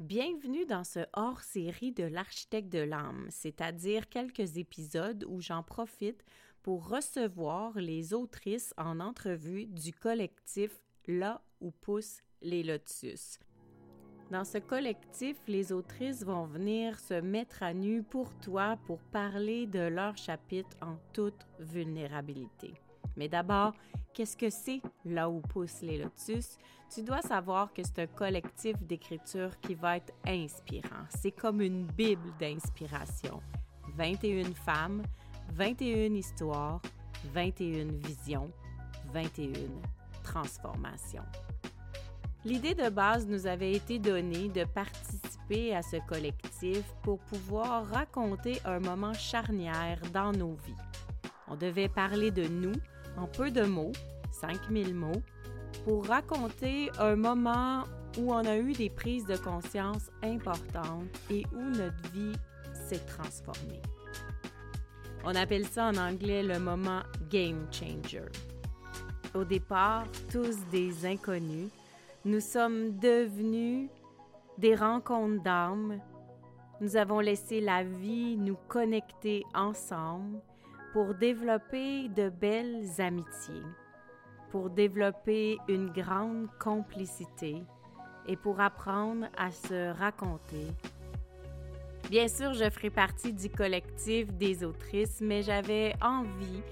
Bienvenue dans ce hors-série de l'architecte de l'âme, c'est-à-dire quelques épisodes où j'en profite pour recevoir les autrices en entrevue du collectif Là où poussent les lotus. Dans ce collectif, les autrices vont venir se mettre à nu pour toi pour parler de leur chapitre en toute vulnérabilité. Mais d'abord, qu'est-ce que c'est là où poussent les lotus? Tu dois savoir que c'est un collectif d'écriture qui va être inspirant. C'est comme une bible d'inspiration. 21 femmes, 21 histoires, 21 visions, 21 transformations. L'idée de base nous avait été donnée de participer à ce collectif pour pouvoir raconter un moment charnière dans nos vies. On devait parler de nous en peu de mots, 5000 mots, pour raconter un moment où on a eu des prises de conscience importantes et où notre vie s'est transformée. On appelle ça en anglais le moment game changer. Au départ, tous des inconnus, nous sommes devenus des rencontres d'âmes. Nous avons laissé la vie nous connecter ensemble pour développer de belles amitiés, pour développer une grande complicité et pour apprendre à se raconter. Bien sûr, je ferai partie du collectif des autrices, mais j'avais envie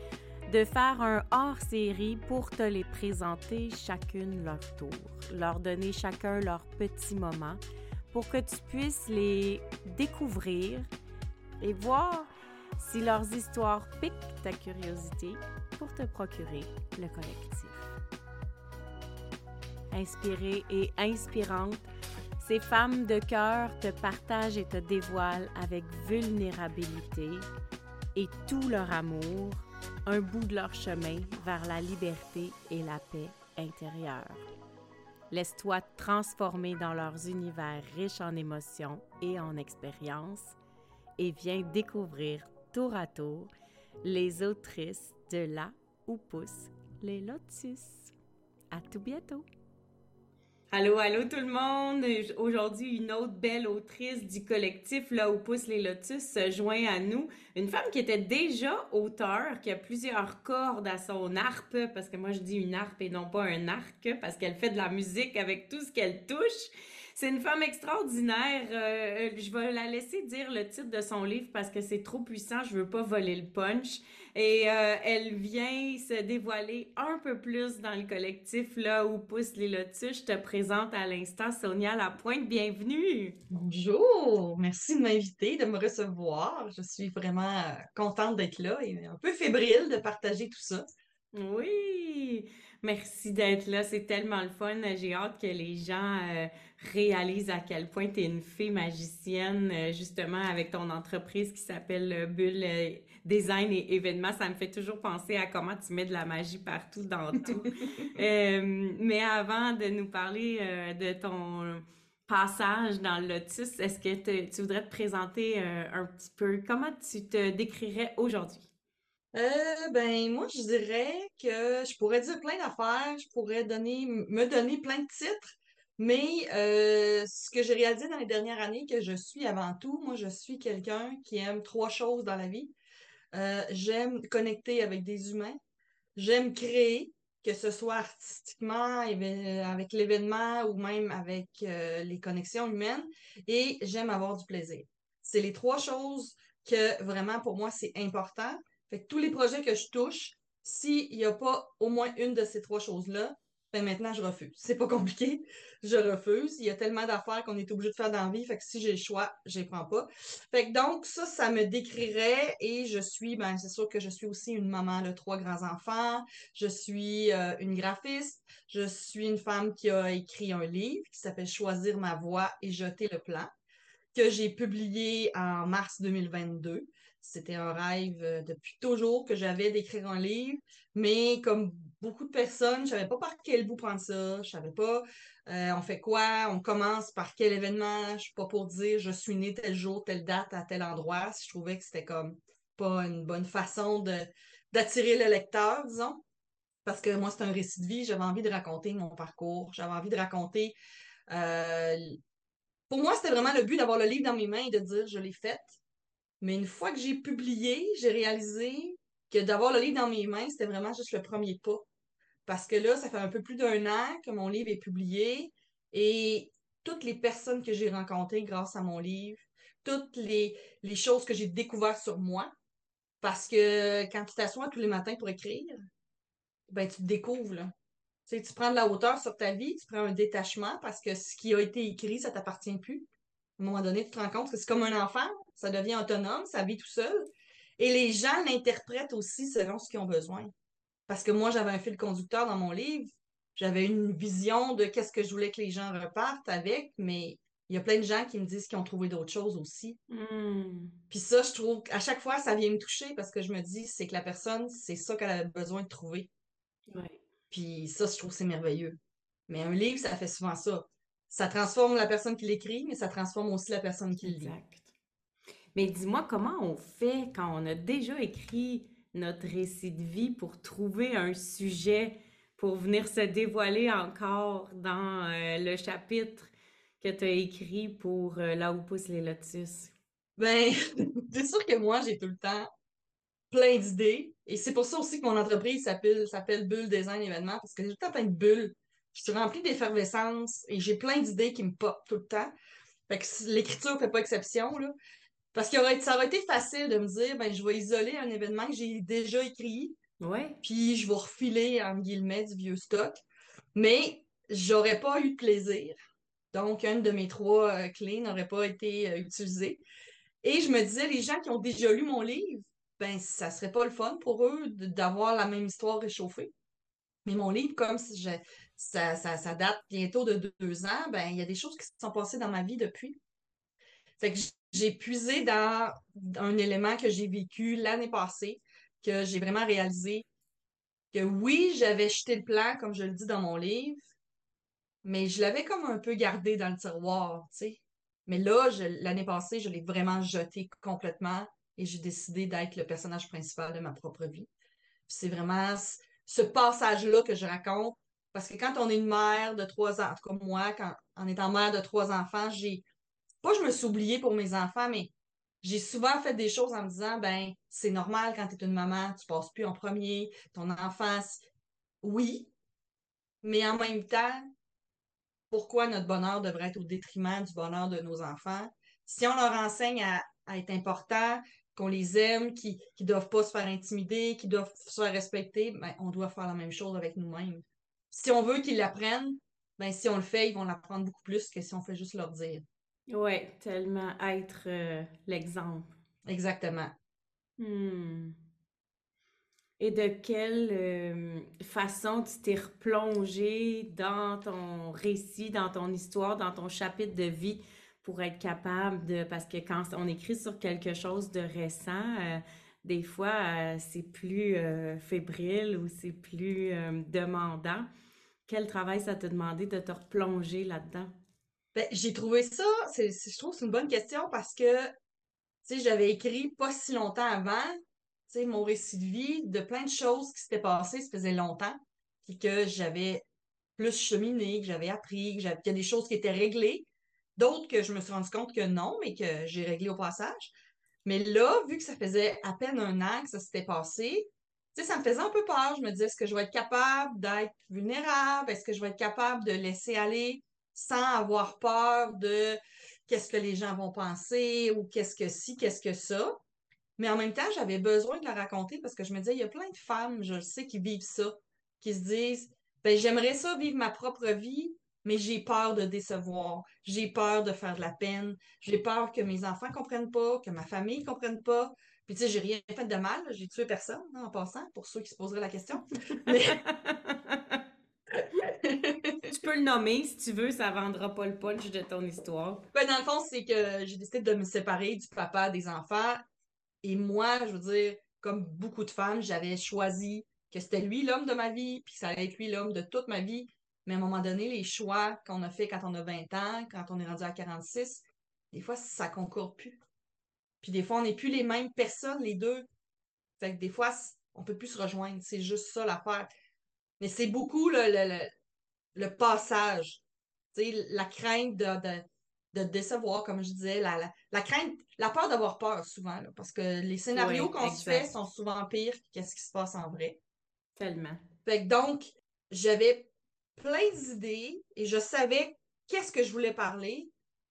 de faire un hors-série pour te les présenter chacune leur tour, leur donner chacun leur petit moment pour que tu puisses les découvrir et voir si leurs histoires piquent ta curiosité pour te procurer le collectif. Inspirée et inspirante, ces femmes de cœur te partagent et te dévoilent avec vulnérabilité et tout leur amour un bout de leur chemin vers la liberté et la paix intérieure. Laisse-toi transformer dans leurs univers riches en émotions et en expériences et viens découvrir tour à tour les autrices de là où poussent les lotus. À tout bientôt! Allô, allô tout le monde! Aujourd'hui, une autre belle autrice du collectif Là où poussent les lotus se joint à nous. Une femme qui était déjà auteure, qui a plusieurs cordes à son harpe, parce que moi je dis une harpe et non pas un arc, parce qu'elle fait de la musique avec tout ce qu'elle touche. C'est une femme extraordinaire. Euh, je vais la laisser dire le titre de son livre parce que c'est trop puissant. Je veux pas voler le punch. Et euh, elle vient se dévoiler un peu plus dans le collectif là où poussent les lotus. Je te présente à l'instant Sonia Lapointe. Bienvenue. Bonjour. Merci de m'inviter, de me recevoir. Je suis vraiment contente d'être là et un peu fébrile de partager tout ça. Oui. Merci d'être là. C'est tellement le fun. J'ai hâte que les gens euh, réalisent à quel point tu es une fée magicienne, euh, justement, avec ton entreprise qui s'appelle euh, Bulle Design et Événements. Ça me fait toujours penser à comment tu mets de la magie partout dans tout. mais avant de nous parler de ton passage dans le Lotus, est-ce que tu voudrais te présenter un petit peu? Comment tu te décrirais aujourd'hui? Euh, ben, moi, je dirais que je pourrais dire plein d'affaires, je pourrais donner, me donner plein de titres, mais euh, ce que j'ai réalisé dans les dernières années, que je suis avant tout, moi, je suis quelqu'un qui aime trois choses dans la vie. Euh, j'aime connecter avec des humains, j'aime créer, que ce soit artistiquement, avec l'événement ou même avec les connexions humaines, et j'aime avoir du plaisir. C'est les trois choses que vraiment pour moi c'est important. Fait que tous les projets que je touche, s'il n'y a pas au moins une de ces trois choses-là, ben maintenant je refuse. C'est pas compliqué, je refuse. Il y a tellement d'affaires qu'on est obligé de faire dans la vie, fait que si j'ai le choix, je les prends pas. Fait que donc ça, ça me décrirait et je suis, ben c'est sûr que je suis aussi une maman de trois grands enfants. Je suis euh, une graphiste. Je suis une femme qui a écrit un livre qui s'appelle Choisir ma voie et jeter le plan que j'ai publié en mars 2022. C'était un rêve euh, depuis toujours que j'avais d'écrire un livre, mais comme beaucoup de personnes, je savais pas par quel bout prendre ça, je savais pas euh, on fait quoi, on commence par quel événement, je suis pas pour dire je suis né tel jour, telle date à tel endroit, si je trouvais que c'était comme pas une bonne façon d'attirer le lecteur, disons. Parce que moi, c'est un récit de vie, j'avais envie de raconter mon parcours, j'avais envie de raconter euh, pour moi, c'était vraiment le but d'avoir le livre dans mes mains et de dire je l'ai fait. Mais une fois que j'ai publié, j'ai réalisé que d'avoir le livre dans mes mains, c'était vraiment juste le premier pas. Parce que là, ça fait un peu plus d'un an que mon livre est publié et toutes les personnes que j'ai rencontrées grâce à mon livre, toutes les, choses que j'ai découvertes sur moi, parce que quand tu t'assois tous les matins pour écrire, ben tu te découvres. Tu, tu prends de la hauteur sur ta vie, tu prends un détachement parce que ce qui a été écrit, ça t'appartient plus. À un moment donné, tu te rends compte que c'est comme un enfant, ça devient autonome, ça vit tout seul. Et les gens l'interprètent aussi selon ce qu'ils ont besoin. Parce que moi, j'avais un fil conducteur dans mon livre, j'avais une vision de qu'est-ce que je voulais que les gens repartent avec, mais il y a plein de gens qui me disent qu'ils ont trouvé d'autres choses aussi. Hmm. Puis ça, je trouve qu'à chaque fois, ça vient me toucher parce que je me dis, c'est que la personne, c'est ça qu'elle avait besoin de trouver. Ouais. Puis ça, je trouve que c'est merveilleux. Mais un livre, ça fait souvent ça. Ça transforme la personne qui l'écrit, mais ça transforme aussi la personne qui le lit. Exact. Mais dis-moi, comment on fait quand on a déjà écrit notre récit de vie pour trouver un sujet pour venir se dévoiler encore dans euh, le chapitre que tu as écrit pour euh, Là où poussent les lotus? Ben, c'est sûr que moi, j'ai tout le temps plein d'idées. Et c'est pour ça aussi que mon entreprise s'appelle, s'appelle Bulle Design Événement, parce que j'ai tout le temps plein de bulles. Je suis remplie d'effervescence et j'ai plein d'idées qui me pop tout le temps. Fait que l'écriture fait pas exception, là. Parce que ça aurait été facile de me dire, ben, je vais isoler un événement que j'ai déjà écrit, Ouais. puis je vais refiler, en guillemets, du vieux stock. Mais j'aurais pas eu de plaisir. Donc, une de mes trois euh, clés n'aurait pas été euh, utilisée. Et je me disais, les gens qui ont déjà lu mon livre, ben, ça serait pas le fun pour eux d'avoir la même histoire réchauffée. Mais mon livre, comme je- ça, ça, ça date bientôt de deux, deux ans, ben, il y a des choses qui se sont passées dans ma vie depuis. Fait que j'ai puisé dans un élément que j'ai vécu l'année passée, que j'ai vraiment réalisé que oui, j'avais jeté le plan, comme je le dis dans mon livre, mais je l'avais comme un peu gardé dans le tiroir, tu. Mais là, l'année passée, je l'ai vraiment jeté complètement et j'ai décidé d'être le personnage principal de ma propre vie. C'est vraiment ce passage-là que je raconte. Parce que quand on est une mère de trois ans, en tout cas moi, quand, en étant mère de trois enfants, j'ai je me suis oubliée pour mes enfants, mais j'ai souvent fait des choses en me disant ben c'est normal quand tu es une maman, tu passes plus en premier, ton enfant, c- oui, mais en même temps, pourquoi notre bonheur devrait être au détriment du bonheur de nos enfants? Si on leur enseigne à, à être important, qu'on les aime, qu'ils ne doivent pas se faire intimider, qu'ils doivent se faire respecter, ben, on doit faire la même chose avec nous-mêmes. Si on veut qu'ils l'apprennent, ben, si on le fait, ils vont l'apprendre beaucoup plus que si on fait juste leur dire. Ouais, tellement être euh, l'exemple. Exactement. Hmm. Et de quelle euh, façon tu t'es replongé dans ton récit, dans ton histoire, dans ton chapitre de vie pour être capable de... Parce que quand on écrit sur quelque chose de récent, euh, des fois, euh, c'est plus fébrile ou c'est plus demandant. Quel travail ça t'a demandé de te replonger là-dedans? Ben, j'ai trouvé ça, je trouve que c'est une bonne question parce que, j'avais écrit pas si longtemps avant, mon récit de vie, de plein de choses qui s'étaient passées, ça faisait longtemps, puis que j'avais plus cheminé, que j'avais appris, qu'il y a des choses qui étaient réglées, d'autres que je me suis rendu compte que non, mais que j'ai réglé au passage. Mais là, vu que ça faisait à peine un an que ça s'était passé, ça me faisait un peu peur. Je me disais, est-ce que je vais être capable d'être vulnérable? Est-ce que je vais être capable de laisser aller sans avoir peur de qu'est-ce que les gens vont penser ou qu'est-ce que ci, qu'est-ce que ça? Mais en même temps, j'avais besoin de la raconter parce que je me disais, il y a plein de femmes, je le sais, qui vivent ça, qui se disent, ben, j'aimerais ça vivre ma propre vie, mais j'ai peur de décevoir, j'ai peur de faire de la peine, j'ai peur que mes enfants comprennent pas, que ma famille comprenne pas. Puis tu sais, j'ai rien fait de mal, j'ai tué personne hein, en passant, pour ceux qui se poseraient la question. Mais peux le nommer si tu veux, ça vendra pas le punch de ton histoire. ben, dans le fond, c'est que j'ai décidé de me séparer du papa des enfants. Et moi, je veux dire, comme beaucoup de femmes, j'avais choisi que c'était lui l'homme de ma vie, puis que ça allait être lui l'homme de toute ma vie. Mais à un moment donné, les choix qu'on a fait quand on a 20 ans, quand on est rendu à 46, des fois, ça concourt plus. Puis des fois, on n'est plus les mêmes personnes, les deux. Fait que des fois, on peut plus se rejoindre. C'est juste ça l'affaire. Mais c'est beaucoup le, le passage. Tu sais, la crainte de, de, de décevoir, comme je disais, la, la, crainte, la peur d'avoir peur souvent, parce que les scénarios qu'on se fait sont souvent pires que ce qui se passe en vrai. Tellement. Fait donc, j'avais plein d'idées et je savais qu'est-ce que je voulais parler,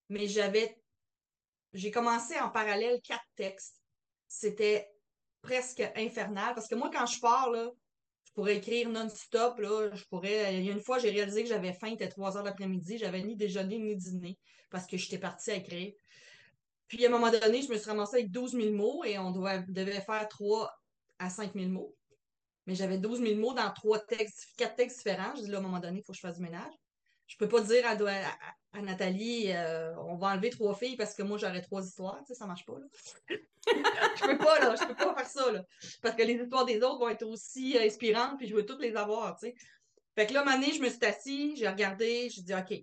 mais j'avais. J'ai commencé en parallèle quatre textes. C'était presque infernal parce que moi, quand je pars, là, pourrais écrire non-stop. je pourrais. Il y a une fois, j'ai réalisé que j'avais faim, il était 3 heures l'après-midi, j'avais ni déjeuner ni dîner parce que j'étais partie à écrire. Puis à un moment donné, je me suis ramassée avec 12 000 mots et on devait faire 3 à 5 000 mots. Mais j'avais 12 000 mots dans trois textes, quatre textes différents. Je dis là, à un moment donné, il faut que je fasse du ménage. Je peux pas dire à, Nathalie, euh, on va enlever trois filles parce que moi, j'aurais trois histoires. Tu sais, ça marche pas, là. je peux pas, là. Je peux pas faire ça, là. Parce que les histoires des autres vont être aussi inspirantes, puis je veux toutes les avoir, tu sais. Fait que là, à je me suis assise, j'ai regardé, j'ai dit, OK,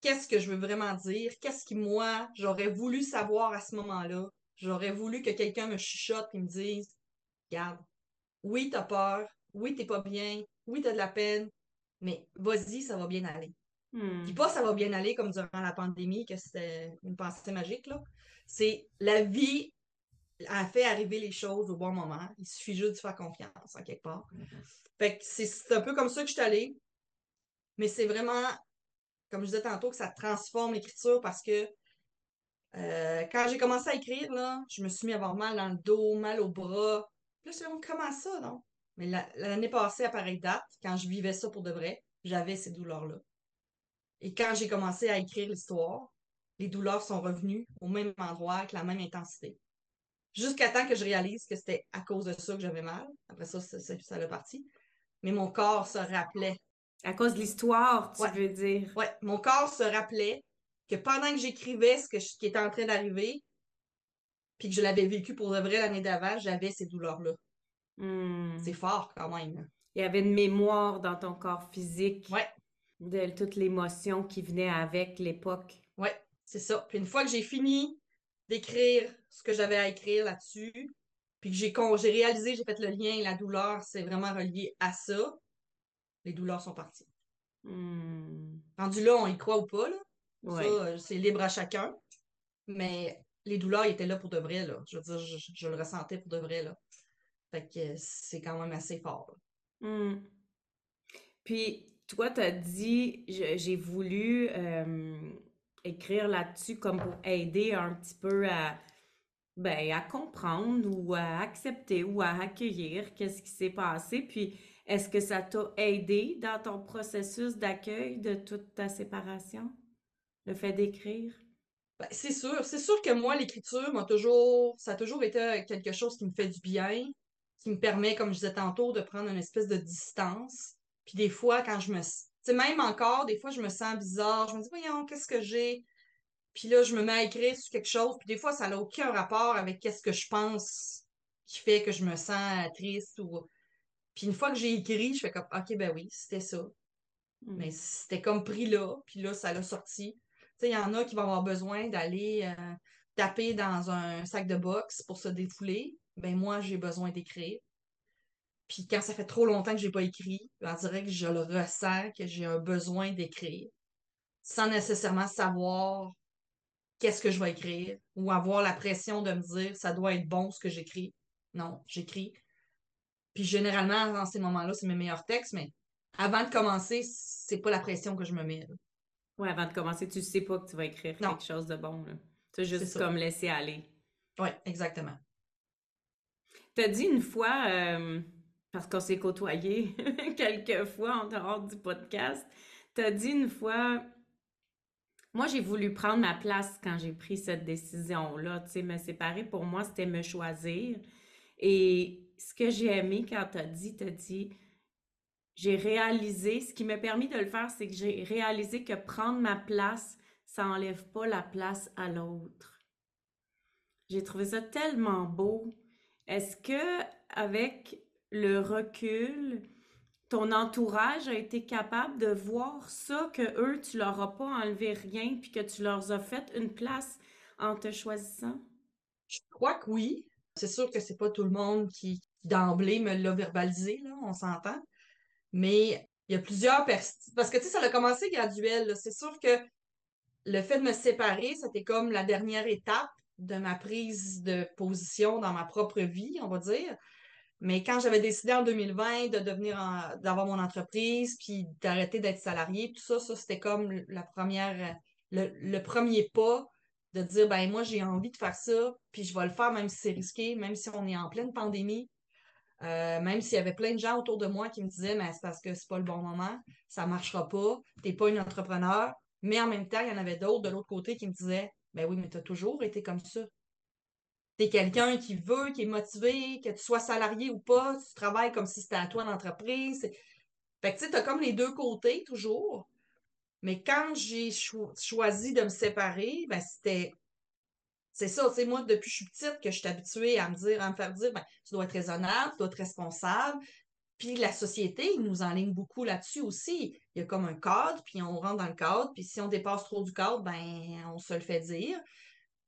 qu'est-ce que je veux vraiment dire? Qu'est-ce qui, moi, j'aurais voulu savoir à ce moment-là? J'aurais voulu que quelqu'un me chuchote et me dise, regarde, oui, t'as peur, oui, t'es pas bien, oui, t'as de la peine, mais vas-y, ça va bien aller. Hmm. Puis pas ça va bien aller comme durant la pandémie, que c'était une pensée magique, là. C'est la vie a fait arriver les choses au bon moment. Il suffit juste de faire confiance, en quelque part. Fait que c'est un peu comme ça que je suis allée. Mais c'est vraiment, comme je disais tantôt, que ça transforme l'écriture parce que euh, quand j'ai commencé à écrire, là, je me suis mis à avoir mal dans le dos, mal au bras. Puis là, je comment ça, non? Mais l'année passée, à pareille date, quand je vivais ça pour de vrai, j'avais ces douleurs-là. Et quand j'ai commencé à écrire l'histoire, les douleurs sont revenues au même endroit, avec la même intensité. Jusqu'à temps que je réalise que c'était à cause de ça que j'avais mal. Après ça, ça, ça l'a parti. Mais mon corps se rappelait. À cause de l'histoire, tu veux dire? Oui, mon corps se rappelait que pendant que j'écrivais ce, qui était en train d'arriver, puis que je l'avais vécu pour de vrai l'année d'avant, j'avais ces douleurs-là. Hmm. C'est fort quand même. Il y avait une mémoire dans ton corps physique. Ouais. De toute l'émotion qui venait avec l'époque. Ouais, c'est ça. Puis une fois que j'ai fini d'écrire ce que j'avais à écrire là-dessus, puis que j'ai, j'ai réalisé, j'ai fait le lien, la douleur, c'est vraiment relié à ça, les douleurs sont parties. Hmm. Rendu là, on y croit ou pas, là. Ça, euh, c'est libre à chacun. Mais les douleurs étaient là pour de vrai, là. Je veux dire, je, le ressentais pour de vrai, là. Fait que c'est quand même assez fort. Hmm. Puis, toi, tu as dit, j'ai voulu euh, écrire là-dessus comme pour aider un petit peu à, ben, à comprendre ou à accepter ou à accueillir qu'est-ce qui s'est passé. Puis, est-ce que ça t'a aidé dans ton processus d'accueil de toute ta séparation, le fait d'écrire? Ben, c'est sûr. C'est sûr que moi, l'écriture m'a toujours, ça a toujours été quelque chose qui me fait du bien, qui me permet, comme je disais tantôt, de prendre une espèce de distance. Puis des fois, quand je me. Tu sais, même encore, des fois, je me sens bizarre. Je me dis, voyons, qu'est-ce que j'ai? Puis là, je me mets à écrire sur quelque chose. Puis des fois, ça n'a aucun rapport avec qu'est-ce que je pense qui fait que je me sens triste ou. Puis une fois que j'ai écrit, je fais comme, OK, ben oui, c'était ça. Hmm. Mais c'était comme pris là. Puis là, ça l'a sorti. Tu sais, il y en a qui vont avoir besoin d'aller euh, taper dans un sac de boxe pour se défouler ben moi, j'ai besoin d'écrire. Puis quand ça fait trop longtemps que j'ai pas écrit, on dirait que je le ressens, que j'ai un besoin d'écrire, sans nécessairement savoir qu'est-ce que je vais écrire ou avoir la pression de me dire ça doit être bon ce que j'écris. Non, j'écris. Puis généralement, dans ces moments-là, c'est mes meilleurs textes, mais avant de commencer, c'est pas la pression que je me mets. Oui, avant de commencer, tu sais pas que tu vas écrire quelque chose de bon. Tu juste comme laisser aller. Oui, exactement. T'as dit une fois, euh, parce qu'on s'est côtoyé quelques fois en dehors du podcast, t'as dit une fois, moi j'ai voulu prendre ma place quand j'ai pris cette décision-là, tu sais, me séparer pour moi c'était me choisir. Et ce que j'ai aimé quand t'as dit, t'as dit, j'ai réalisé, ce qui m'a permis de le faire, c'est que j'ai réalisé que prendre ma place, ça enlève pas la place à l'autre. J'ai trouvé ça tellement beau est-ce que avec le recul, ton entourage a été capable de voir ça que eux, tu leur as pas enlevé rien puis que tu leur as fait une place en te choisissant? Je crois que oui. C'est sûr que c'est pas tout le monde qui, d'emblée me l'a verbalisé, là, on s'entend. Mais il y a plusieurs personnes. Parce que tu sais, ça a commencé graduel. C'est sûr que le fait de me séparer, c'était comme la dernière étape de ma prise de position dans ma propre vie, on va dire. Mais quand j'avais décidé en 2020 de devenir d'avoir mon entreprise, puis d'arrêter d'être salarié, tout ça, ça c'était comme la première, le, premier pas de dire ben moi j'ai envie de faire ça, puis je vais le faire même si c'est risqué, même si on est en pleine pandémie, euh, même s'il y avait plein de gens autour de moi qui me disaient mais c'est parce que c'est pas le bon moment, ça marchera pas, t'es pas une entrepreneur. Mais en même temps, il y en avait d'autres de l'autre côté qui me disaient ben oui, mais tu as toujours été comme ça. Tu es quelqu'un qui veut, qui est motivé, que tu sois salarié ou pas, tu travailles comme si c'était à toi l'entreprise. Fait que tu sais, tu as comme les deux côtés toujours. Mais quand j'ai choisi de me séparer, ben c'était. C'est ça, tu moi, depuis que je suis petite, que je suis habituée à me dire, à me faire dire, ben, tu dois être raisonnable, tu dois être responsable. Puis la société il nous enligne beaucoup là-dessus aussi. Il y a comme un cadre, puis on rentre dans le cadre, puis si on dépasse trop du cadre, ben on se le fait dire.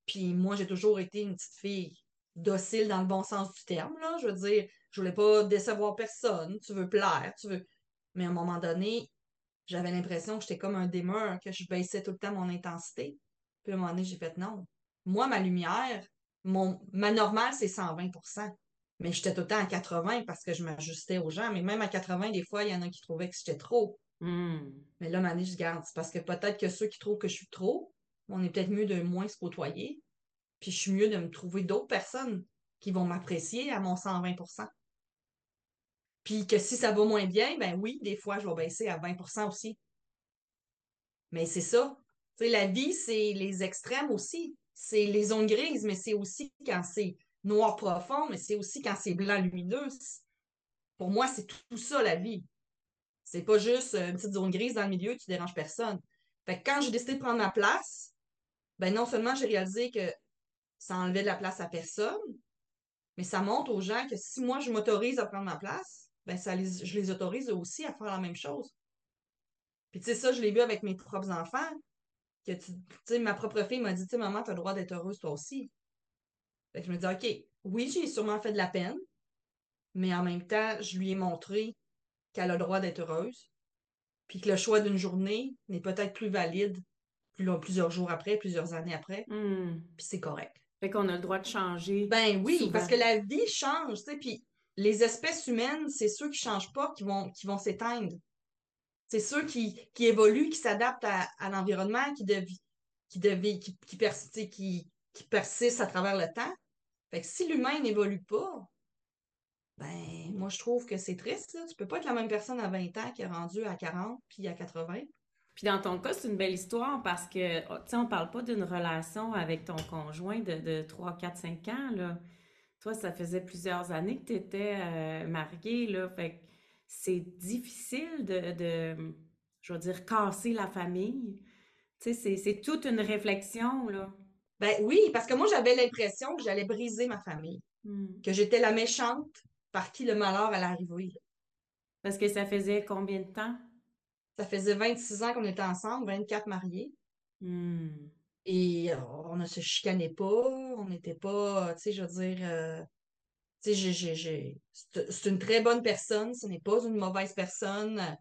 Puis moi, j'ai toujours été une petite fille docile dans le bon sens du terme, là. Je veux dire, je voulais pas décevoir personne, tu veux plaire, tu veux. Mais à un moment donné, j'avais l'impression que j'étais comme un démeur, que je baissais tout le temps mon intensité. Puis à un moment donné, j'ai fait non. Moi, ma lumière, mon, ma normale, c'est 120 Mais j'étais tout le temps à 80 parce que je m'ajustais aux gens. Mais même à 80, des fois, il y en a qui trouvaient que j'étais trop. Hmm. Mais là, ma je garde. C'est parce que peut-être que ceux qui trouvent que je suis trop, on est peut-être mieux de moins se côtoyer. Puis je suis mieux de me trouver d'autres personnes qui vont m'apprécier à mon 120% Puis que si ça va moins bien, ben oui, des fois, je vais baisser à 20% aussi. Mais c'est ça. la vie, c'est les extrêmes aussi. C'est les zones grises, mais c'est aussi quand c'est noir profond, mais c'est aussi quand c'est blanc lumineux. Pour moi, c'est tout ça, la vie. C'est pas juste une petite zone grise dans le milieu, tu déranges personne. Fait quand j'ai décidé de prendre ma place, ben non seulement j'ai réalisé que ça enlevait de la place à personne, mais ça montre aux gens que si moi je m'autorise à prendre ma place, ben ça je les autorise aussi à faire la même chose. Puis tu sais, ça, je l'ai vu avec mes propres enfants, que tu ma propre fille m'a dit, tu sais, maman, tu as le droit d'être heureuse toi aussi. Fait que je me dis, OK, oui, j'ai sûrement fait de la peine, mais en même temps, je lui ai montré qu'elle a le droit d'être heureuse, puis que le choix d'une journée n'est peut-être plus valide plusieurs jours après, plusieurs années après, hmm. puis c'est correct. Fait qu'on a le droit de changer. Ben oui, parce que la vie change, tu sais, puis les espèces humaines, c'est ceux qui changent pas qui vont, qui vont s'éteindre. C'est ceux qui, qui évoluent, qui s'adaptent à, l'environnement, qui, qui, qui, qui, qui, qui persistent à travers le temps. Fait que si l'humain n'évolue pas, ben moi je trouve que c'est triste. Là. Tu peux pas être la même personne à 20 ans qui est rendu à 40 puis à 80. Puis dans ton cas, c'est une belle histoire parce que, oh, tu sais, on parle pas d'une relation avec ton conjoint de, de 3, 4, 5 ans, là. Toi, ça faisait plusieurs années que tu étais euh, mariée, là. Fait c'est difficile de, de, je veux dire, casser la famille. Tu sais, c'est toute une réflexion, là. Ben oui, parce que moi, j'avais l'impression que j'allais briser ma famille. Hmm. Que j'étais la méchante par qui le malheur allait arriver. Parce que ça faisait combien de temps? Ça faisait 26 ans qu'on était ensemble, 24 mariés. Hmm. Et euh, on ne se chicanait pas, on n'était pas, tu sais, je veux dire, euh, tu sais, c'est une très bonne personne, ce n'est pas une mauvaise personne.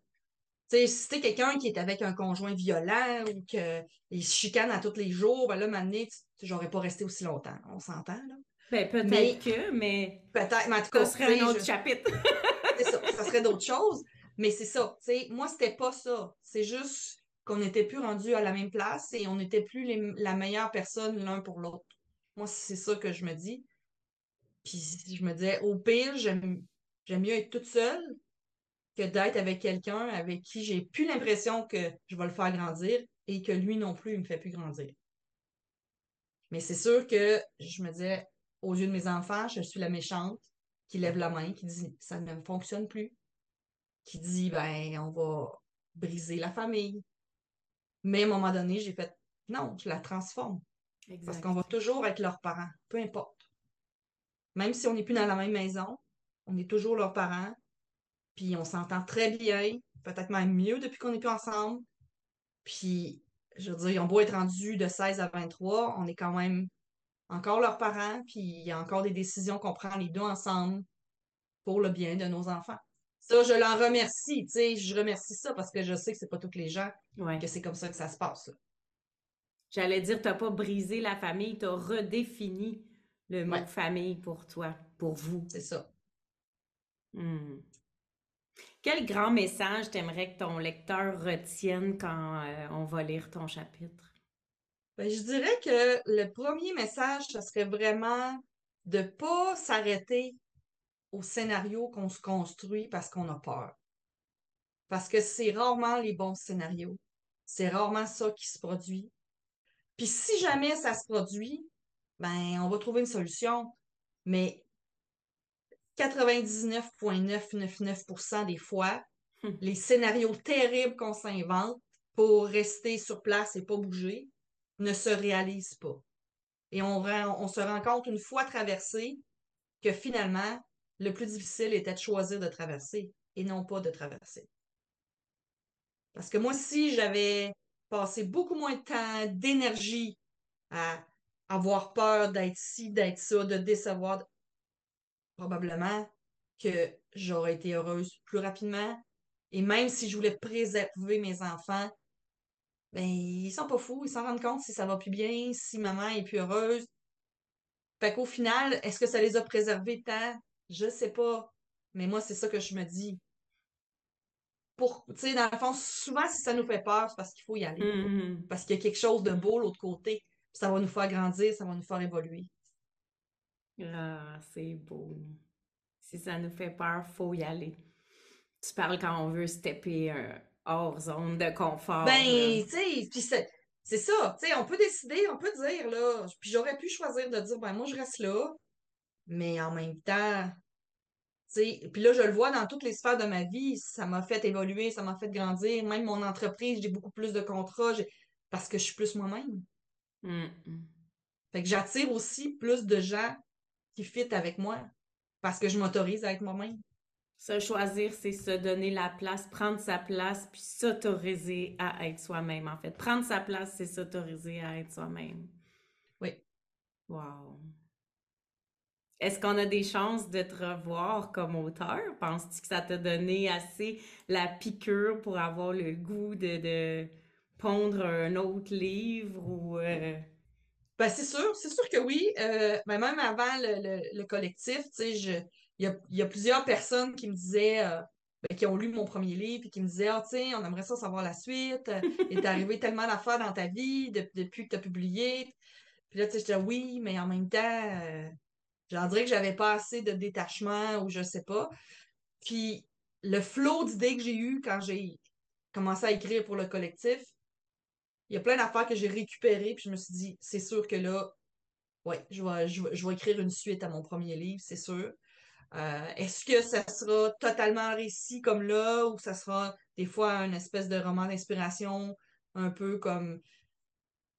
Sais, si c'était quelqu'un qui est avec un conjoint violent ou qu'il se chicane à tous les jours, ben là, maintenant, j'aurais pas resté aussi longtemps. On s'entend, là? Ben, peut-être que, mais. Peut-être, mais en tout cas. Ça serait un autre chapitre. ça, ça serait d'autres choses. Mais c'est ça, tu sais, moi, c'était pas ça. C'est juste qu'on n'était plus rendus à la même place et on n'était plus la meilleure personne l'un pour l'autre. Moi, c'est ça que je me dis. Puis je me disais, au pire, j'aime mieux être toute seule que d'être avec quelqu'un avec qui j'ai plus l'impression que je vais le faire grandir et que lui non plus, il me fait plus grandir. Mais c'est sûr que je me disais, aux yeux de mes enfants, je suis la méchante qui lève la main, qui dit ça ne fonctionne plus qui dit ben on va briser la famille. Mais à un moment donné, j'ai fait non, je la transforme. Parce qu'on va toujours être leurs parents, peu importe. Même si on n'est plus dans la même maison, on est toujours leurs parents. Puis on s'entend très bien, peut-être même mieux depuis qu'on n'est plus ensemble. Puis, je veux dire, ils ont beau être rendus de 16 à 23, on est quand même encore leurs parents, puis il y a encore des décisions qu'on prend les deux ensemble pour le bien de nos enfants. Ça, je l'en remercie, tu sais, je remercie ça parce que je sais que c'est pas tous les gens que c'est comme ça que ça se passe. J'allais dire, tu n'as pas brisé la famille, tu as redéfini le mot famille pour toi, pour vous. C'est ça. Hmm. Quel grand message t'aimerais que ton lecteur retienne quand euh, on va lire ton chapitre? Ben, je dirais que le premier message, ce serait vraiment de ne pas s'arrêter au scénario qu'on se construit parce qu'on a peur. Parce que c'est rarement les bons scénarios. C'est rarement ça qui se produit. Puis si jamais ça se produit, ben on va trouver une solution. Mais 99,999% des fois, hum. les scénarios terribles qu'on s'invente pour rester sur place et pas bouger ne se réalisent pas. Et on, on se rend compte une fois traversé que finalement, le plus difficile était de choisir de traverser et non pas de traverser. Parce que moi, si j'avais passé beaucoup moins de temps, d'énergie à avoir peur d'être ci, d'être ça, de décevoir, probablement que j'aurais été heureuse plus rapidement. Et même si je voulais préserver mes enfants, ben, ils sont pas fous, ils s'en rendent compte si ça va plus bien, si maman est plus heureuse. Fait qu'au final, est-ce que ça les a préservés tant? Je sais pas. Mais moi, c'est ça que je me dis. Pour, tu sais, dans le fond, souvent, si ça nous fait peur, c'est parce qu'il faut y aller. Mm-hmm. Parce qu'il y a quelque chose de beau l'autre côté. Ça va nous faire grandir, ça va nous faire évoluer. Ah, c'est beau. Si ça nous fait peur, faut y aller. Tu parles quand on veut stepper euh, hors zone de confort. Ben, tu sais, puis c'est ça. Tu sais, on peut décider, on peut dire, là. Puis j'aurais pu choisir de dire, ben, moi, je reste là. Mais en même temps, tu sais, puis là, je le vois dans toutes les sphères de ma vie. Ça m'a fait évoluer, ça m'a fait grandir. Même mon entreprise, j'ai beaucoup plus de contrats parce que je suis plus moi-même. Mm. Fait que j'attire aussi plus de gens qui fit avec moi parce que je m'autorise à être moi-même. Se choisir, c'est se donner la place, prendre sa place, puis s'autoriser à être soi-même, en fait. Prendre sa place, c'est s'autoriser à être soi-même. Oui. Wow. Est-ce qu'on a des chances de te revoir comme auteur? Penses-tu que ça t'a donné assez la piqûre pour avoir le goût de, de pondre un autre livre ou... Euh, ben, c'est sûr, c'est sûr que oui. Euh, ben, même avant le, collectif, il y a, plusieurs personnes qui me disaient, euh, ben, qui ont lu mon premier livre, et qui me disaient, ah, on aimerait ça savoir la suite. Euh, il est arrivé tellement d'affaires dans ta vie depuis que tu as publié. Puis là, tu sais, je disais, oui, mais en même temps, j'en dirais que j'avais pas assez de détachement ou je sais pas. Puis le flot d'idées que j'ai eu quand j'ai commencé à écrire pour le collectif, il y a plein d'affaires que j'ai récupérées, puis je me suis dit, c'est sûr que là, ouais, je vais, je, vais, écrire une suite à mon premier livre, c'est sûr. Euh, est-ce que ça sera totalement récit comme là, ou ça sera des fois une espèce de roman d'inspiration, un peu comme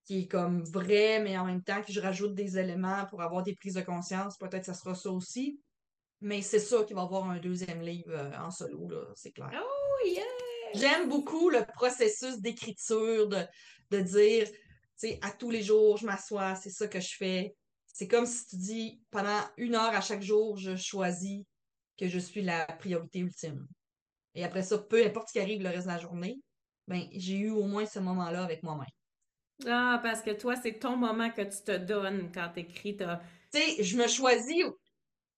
qui est comme vrai, mais en même temps que je rajoute des éléments pour avoir des prises de conscience, peut-être ça sera ça aussi. Mais c'est sûr qu'il va y avoir un deuxième livre euh, en solo, c'est clair. Oh yeah! J'aime beaucoup le processus d'écriture, de, de dire, tu sais, à tous les jours, je m'assois, c'est ça que je fais. C'est comme si tu dis, pendant une heure à chaque jour, je choisis que je suis la priorité ultime. Et après ça, peu importe ce qui arrive le reste de la journée, ben, j'ai eu au moins ce moment-là avec moi-même. Ah, parce que toi, c'est ton moment que tu te donnes quand tu écris. Tu sais, je me choisis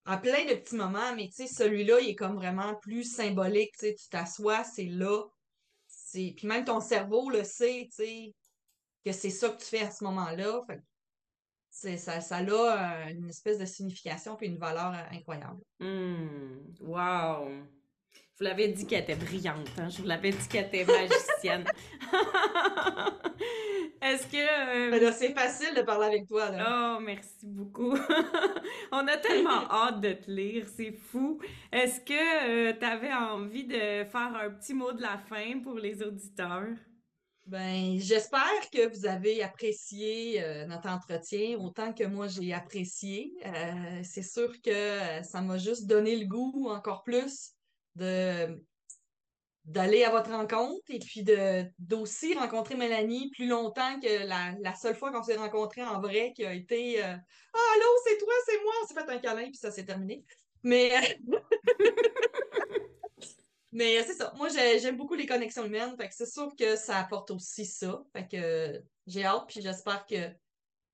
en plein de petits moments, mais tu sais, celui-là, il est comme vraiment plus symbolique. Tu t'assois, c'est là. Puis même ton cerveau le sait, tu sais que c'est ça que tu fais à ce moment-là. ça, ça a une espèce de signification puis une valeur euh, incroyable. Mmh, wow! Je vous l'avais dit qu'elle était brillante, hein? je vous l'avais dit qu'elle était magicienne. Est-ce que. Euh, c'est facile de parler avec toi. Là. Oh, merci beaucoup. On a tellement hâte de te lire, c'est fou. Est-ce que euh, tu avais envie de faire un petit mot de la fin pour les auditeurs? Ben, j'espère que vous avez apprécié euh, notre entretien autant que moi j'ai apprécié. Euh, c'est sûr que ça m'a juste donné le goût encore plus d'aller à votre rencontre et puis de d'aussi rencontrer Mélanie plus longtemps que la, seule fois qu'on s'est rencontrés en vrai qui a été Ah allô, c'est toi, c'est moi, on s'est fait un câlin puis ça s'est terminé. Mais Mais c'est ça. Moi, j'aime beaucoup les connexions humaines. Fait que c'est sûr que ça apporte aussi ça. J'ai hâte, puis j'espère que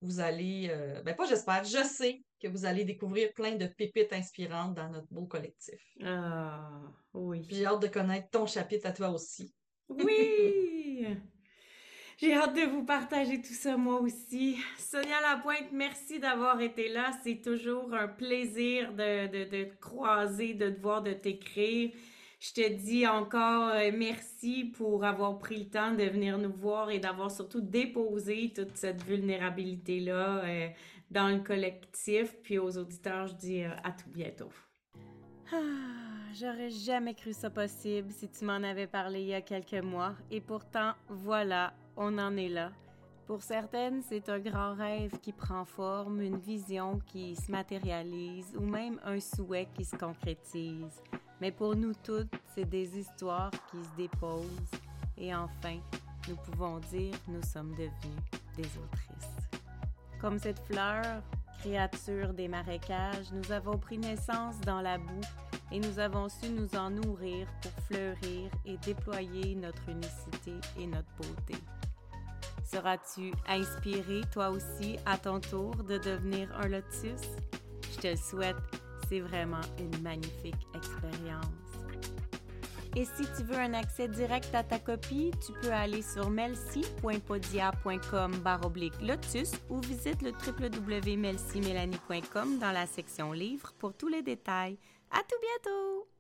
vous allez. Euh, ben, pas j'espère, je sais que vous allez découvrir plein de pépites inspirantes dans notre beau collectif. Ah, oui. J'ai hâte de connaître ton chapitre à toi aussi. Oui! J'ai hâte de vous partager tout ça moi aussi. Sonia Lapointe, merci d'avoir été là. C'est toujours un plaisir de, de, de te croiser, de te voir, de t'écrire. Je te dis encore euh, merci pour avoir pris le temps de venir nous voir et d'avoir surtout déposé toute cette vulnérabilité-là euh, dans le collectif. Puis aux auditeurs, je dis euh, à tout bientôt. Ah, j'aurais jamais cru ça possible si tu m'en avais parlé il y a quelques mois. Et pourtant, voilà, on en est là. Pour certaines, c'est un grand rêve qui prend forme, une vision qui se matérialise ou même un souhait qui se concrétise. Mais pour nous toutes, c'est des histoires qui se déposent. Et enfin, nous pouvons dire nous sommes devenus des autrices. Comme cette fleur, créature des marécages, nous avons pris naissance dans la boue et nous avons su nous en nourrir pour fleurir et déployer notre unicité et notre beauté. Seras-tu inspiré toi aussi à ton tour de devenir un lotus? Je te le souhaite c'est vraiment une magnifique expérience. Et si tu veux un accès direct à ta copie, tu peux aller sur melcy.podia.com lotus ou visite le www.melcymélanie.com dans la section livres pour tous les détails. À tout bientôt!